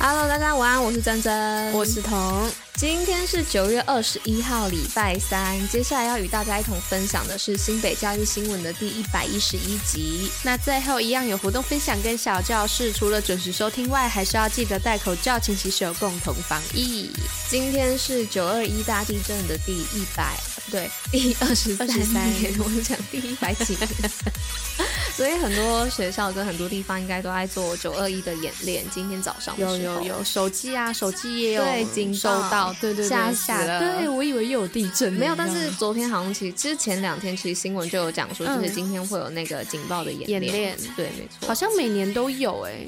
Hello，大家晚安，我是珍珍，我是彤。今天是九月二十一号，礼拜三。接下来要与大家一同分享的是新北教育新闻的第一百一十一集。那最后一样有活动分享跟小教室，除了准时收听外，还是要记得戴口罩、勤洗手，共同防疫。今天是九二一大地震的第一百，对，第二十三年。我讲第一百几年。所以很多学校跟很多地方应该都在做九二一的演练。今天早上有有有手机啊，手机也有收到。对对对，吓死了！对，我以为又有地震，没有。但是昨天好像其实，其实前两天其实新闻就有讲说，就是今天会有那个警报的演演练。对，没错，好像每年都有哎，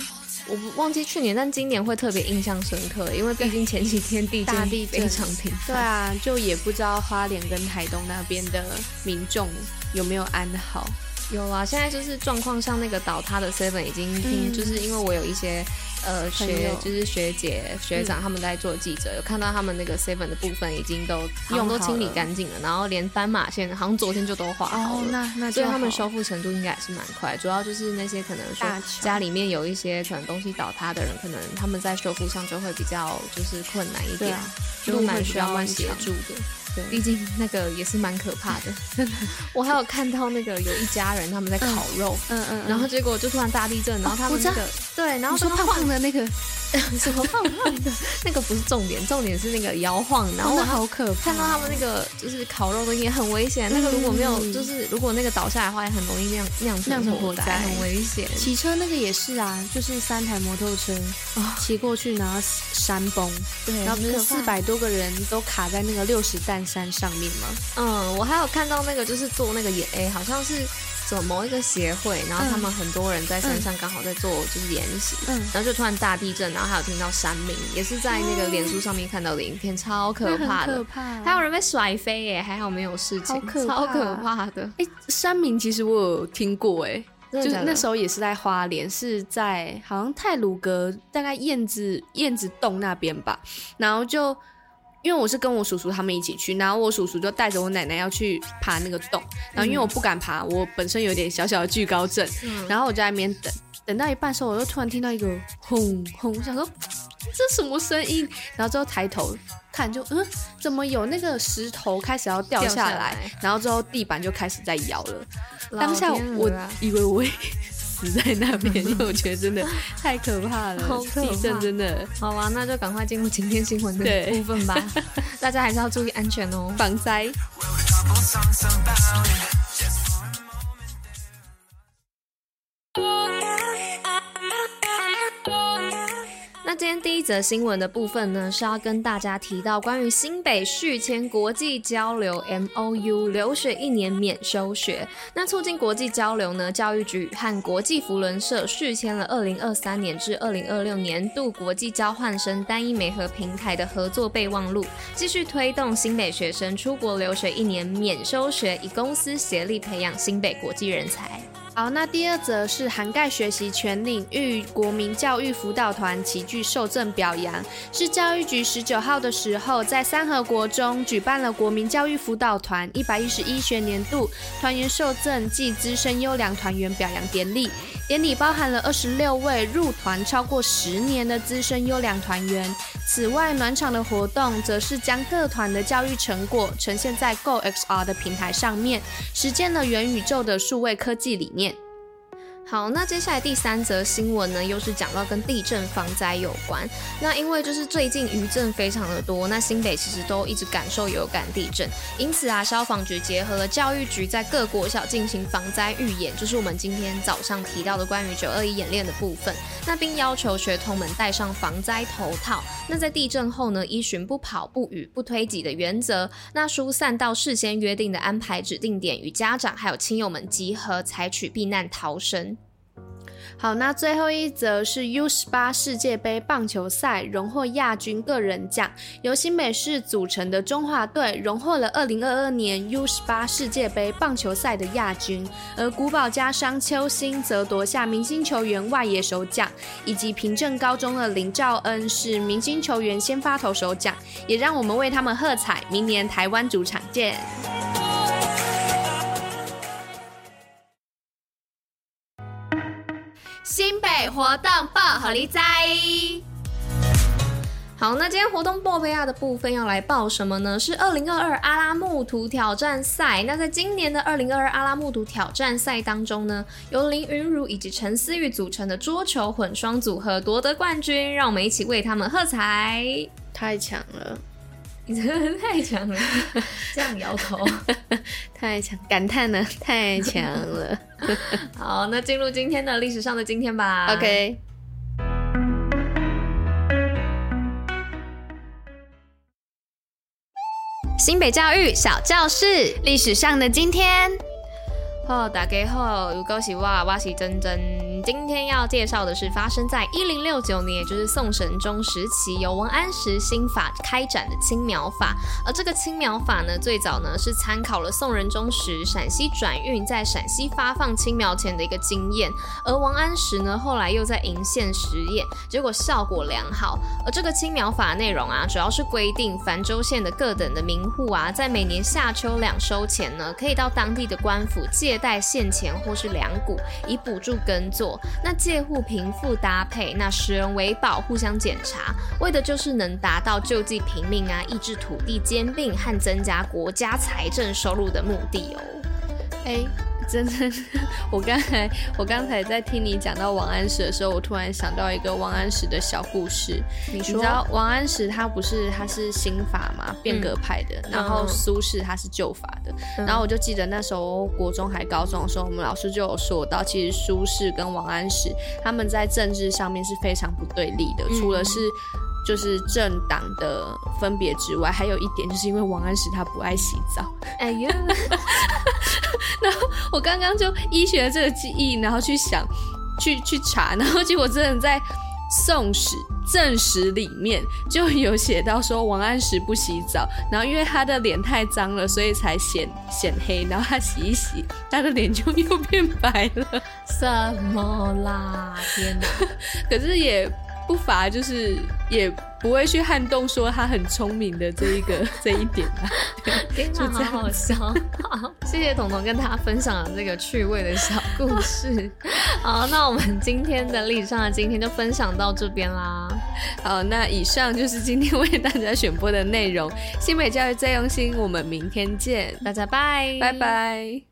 我忘记去年，但今年会特别印象深刻，因为毕竟前几天地震非常频繁。对啊，就也不知道花莲跟台东那边的民众有没有安好。有啊，现在就是状况，像那个倒塌的 Seven 已经听，就是因为我有一些。呃，学就是学姐学长他们在做记者，嗯、有看到他们那个 seven 的部分已经都用都清理干净了，然后连斑马线好像昨天就都画好了，哦、那那所以他们修复程度应该也是蛮快。主要就是那些可能说家里面有一些可能东西倒塌的人，可能他们在修复上就会比较就是困难一点，啊、就蛮需要协助的。对，毕竟那个也是蛮可怕的。我还有看到那个有一家人他们在烤肉，嗯嗯，然后结果就突然大地震，然后他们那个对，然后说胖胖的那个什么胖胖的，那个不是重点，重点是那个摇晃，然后好可怕。看到他们那个就是烤肉的也很危险，那个如果没有就是如果那个倒下来的话，也很容易酿酿酿成火灾，很危险。骑车那个也是啊，就是三台摩托车骑过去，然后山崩，对，然后不是四百多个人都卡在那个六十担山上面吗？嗯，我还有看到那个就是做那个演，哎，好像是什么某一个协会，然后他们很多人在山上刚好在做就是演习，嗯，然后就突然大地震，然后还有听到山鸣，也是在那个脸书上面看到的影片，超可怕的，可怕，还有人被甩飞，耶，还好没有事情，超可怕的。哎，山鸣其实我有听过，哎，就那时候也是在花莲，是在好像太鲁阁大概燕子燕子洞那边吧，然后就。因为我是跟我叔叔他们一起去，然后我叔叔就带着我奶奶要去爬那个洞，然后因为我不敢爬，我本身有点小小的惧高症，嗯、然后我就在那边等，等到一半的时候，我就突然听到一个轰轰，我想说这什么声音，然后之后抬头看就，就嗯，怎么有那个石头开始要掉下来，下来。然后之后地板就开始在摇了，当下我以为我。死在那边，因为我觉得真的太可怕了，地震真的。好啊，那就赶快进入今天新闻的部分吧。大家还是要注意安全哦，防灾。那今天第一则新闻的部分呢，是要跟大家提到关于新北续签国际交流 MOU，留学一年免修学。那促进国际交流呢，教育局和国际扶轮社续签了二零二三年至二零二六年度国际交换生单一媒合平台的合作备忘录，继续推动新北学生出国留学一年免修学，以公司协力培养新北国际人才。好，那第二则是涵盖学习全领域国民教育辅导团齐聚受赠表扬，是教育局十九号的时候在三和国中举办了国民教育辅导团一百一十一学年度团员受赠暨资深优良团员表扬典礼。典礼包含了二十六位入团超过十年的资深优良团员。此外，暖场的活动则是将各团的教育成果呈现在 GoXR 的平台上面，实践了元宇宙的数位科技理念。好，那接下来第三则新闻呢，又是讲到跟地震防灾有关。那因为就是最近余震非常的多，那新北其实都一直感受有感地震，因此啊，消防局结合了教育局在各国小进行防灾预演，就是我们今天早上提到的关于九二一演练的部分。那并要求学童们戴上防灾头套。那在地震后呢，依循不跑、不语、不推挤的原则，那疏散到事先约定的安排指定点，与家长还有亲友们集合，采取避难逃生。好，那最后一则是 U 十八世界杯棒球赛荣获亚军个人奖，由新北市组成的中华队荣获了二零二二年 U 十八世界杯棒球赛的亚军，而古堡家商丘鑫则夺下明星球员外野手奖，以及平镇高中的林兆恩是明星球员先发投手奖，也让我们为他们喝彩，明年台湾主场见。北活动报虎哩知。好，那今天活动报备啊的部分要来报什么呢？是二零二二阿拉木图挑战赛。那在今年的二零二二阿拉木图挑战赛当中呢，由林昀儒以及陈思玉组成的桌球混双组合夺得冠军，让我们一起为他们喝彩！太强了！你真的太强了，这样摇头，太强，感叹了，太强了。好，那进入今天的历史上的今天吧。OK。新北教育小教室，历史上的今天。好，大家好，有恭喜我，我是珍珍。今天要介绍的是发生在一零六九年，也就是宋神宗时期，由王安石新法开展的青苗法。而这个青苗法呢，最早呢是参考了宋仁宗时陕西转运在陕西发放青苗钱的一个经验。而王安石呢，后来又在鄞县实验，结果效果良好。而这个青苗法内容啊，主要是规定繁州县的各等的民户啊，在每年夏秋两收前呢，可以到当地的官府借。贷现钱或是粮谷，以补助耕作。那借户贫富搭配，那十人为保，互相检查，为的就是能达到救济贫民啊，抑制土地兼并和增加国家财政收入的目的哦。欸真的，我刚才我刚才在听你讲到王安石的时候，我突然想到一个王安石的小故事。你知道王安石他不是他是新法嘛，变革派的，嗯、然后苏轼他是旧法的。嗯、然后我就记得那时候国中还高中的时候，我们老师就有说到，其实苏轼跟王安石他们在政治上面是非常不对立的，嗯、除了是。就是政党的分别之外，还有一点就是因为王安石他不爱洗澡。哎呀，然后我刚刚就依循了这个记忆，然后去想，去去查，然后结果真的在《宋史》《正史》里面就有写到说王安石不洗澡，然后因为他的脸太脏了，所以才显显黑，然后他洗一洗，他的脸就又变白了。什么啦？天哪！可是也。不乏就是也不会去撼动说他很聪明的这一个 这一点啊，天哪，好好笑！好，谢谢彤彤跟大家分享了这个趣味的小故事。好，那我们今天的历史上的今天就分享到这边啦。好，那以上就是今天为大家选播的内容。新美教育最用心，我们明天见，大家拜拜拜。